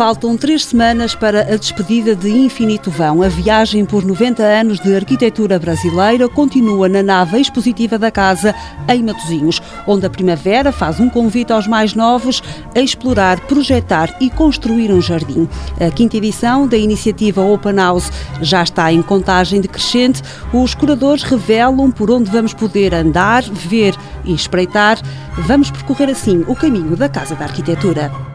Faltam três semanas para a despedida de Infinito Vão. A viagem por 90 anos de arquitetura brasileira continua na nave expositiva da casa, em Matosinhos, onde a Primavera faz um convite aos mais novos a explorar, projetar e construir um jardim. A quinta edição da iniciativa Open House já está em contagem decrescente. Os curadores revelam por onde vamos poder andar, ver e espreitar. Vamos percorrer assim o caminho da Casa da Arquitetura.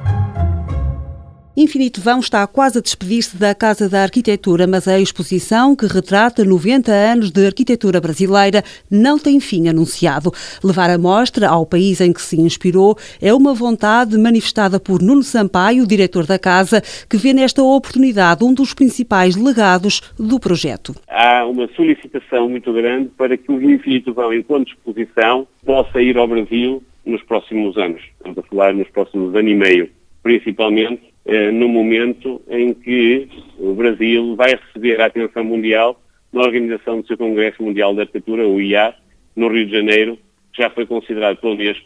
Infinito Vão está quase a despedir-se da Casa da Arquitetura, mas a exposição, que retrata 90 anos de arquitetura brasileira, não tem fim anunciado. Levar a mostra ao país em que se inspirou é uma vontade manifestada por Nuno Sampaio, diretor da casa, que vê nesta oportunidade um dos principais legados do projeto. Há uma solicitação muito grande para que o Infinito Vão, enquanto exposição, possa ir ao Brasil nos próximos anos. Estamos a falar nos próximos ano e meio, principalmente no momento em que o Brasil vai receber a atenção mundial na organização do seu Congresso Mundial de Arquitetura, o IA, no Rio de Janeiro, que já foi considerado pelo Unesco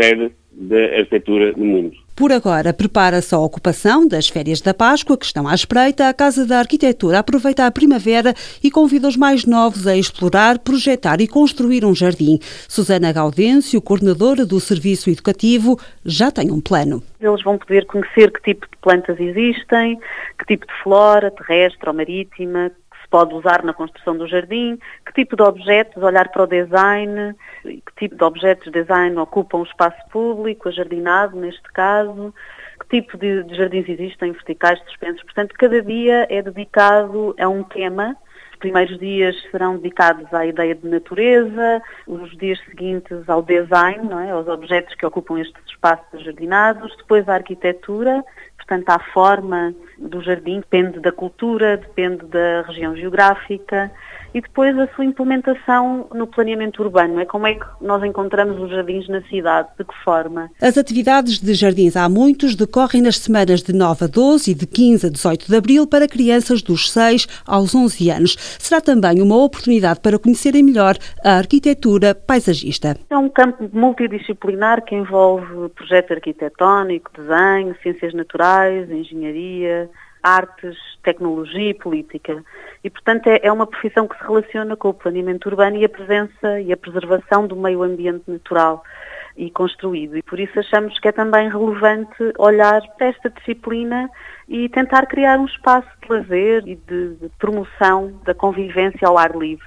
sede da arquitetura no mundo. Por agora, prepara-se a ocupação das férias da Páscoa, que estão à espreita. A Casa da Arquitetura aproveita a primavera e convida os mais novos a explorar, projetar e construir um jardim. Susana Gaudêncio, coordenadora do Serviço Educativo, já tem um plano. Eles vão poder conhecer que tipo de plantas existem, que tipo de flora, terrestre ou marítima, se pode usar na construção do jardim, que tipo de objetos, olhar para o design, que tipo de objetos de design ocupam o espaço público, ajardinado neste caso, que tipo de, de jardins existem, verticais, suspensos. Portanto, cada dia é dedicado a um tema os primeiros dias serão dedicados à ideia de natureza, os dias seguintes ao design, não é? aos objetos que ocupam estes espaços jardinados, depois à arquitetura, portanto à forma do jardim, depende da cultura, depende da região geográfica, e depois a sua implementação no planeamento urbano. É como é que nós encontramos os jardins na cidade, de que forma? As atividades de jardins há muitos decorrem nas semanas de 9 a 12 e de 15 a 18 de abril para crianças dos 6 aos 11 anos. Será também uma oportunidade para conhecerem melhor a arquitetura paisagista. É um campo multidisciplinar que envolve projeto arquitetónico, desenho, ciências naturais, engenharia, artes, tecnologia e política. E, portanto, é, é, uma profissão que se relaciona com o planeamento urbano e a presença e a preservação do meio ambiente natural e construído. E por isso achamos que é também relevante olhar para esta disciplina e tentar criar um espaço de lazer e de, de promoção da convivência ao ar livre.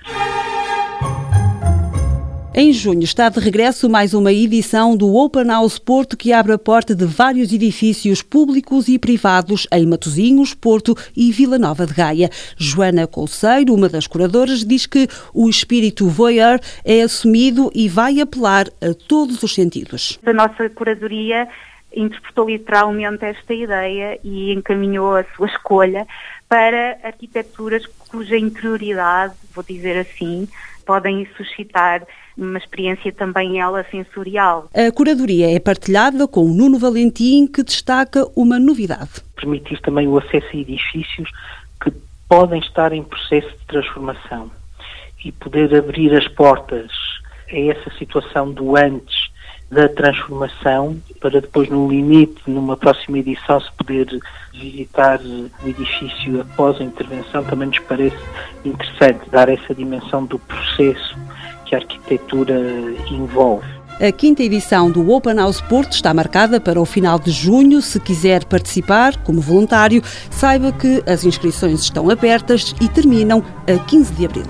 Em junho está de regresso mais uma edição do Open House Porto que abre a porta de vários edifícios públicos e privados em Matosinhos, Porto e Vila Nova de Gaia. Joana Colseiro, uma das curadoras, diz que o espírito voyeur é assumido e vai apelar a todos os sentidos. A nossa curadoria interpretou literalmente esta ideia e encaminhou a sua escolha para arquiteturas cuja interioridade, vou dizer assim, podem suscitar uma experiência também ela sensorial. A curadoria é partilhada com o Nuno Valentim, que destaca uma novidade. Permitir também o acesso a edifícios que podem estar em processo de transformação e poder abrir as portas a essa situação do antes da transformação para depois no limite, numa próxima edição, se poder visitar o edifício após a intervenção, também nos parece interessante dar essa dimensão do processo que a arquitetura envolve. A quinta edição do Open House Porto está marcada para o final de junho. Se quiser participar como voluntário, saiba que as inscrições estão abertas e terminam a 15 de abril.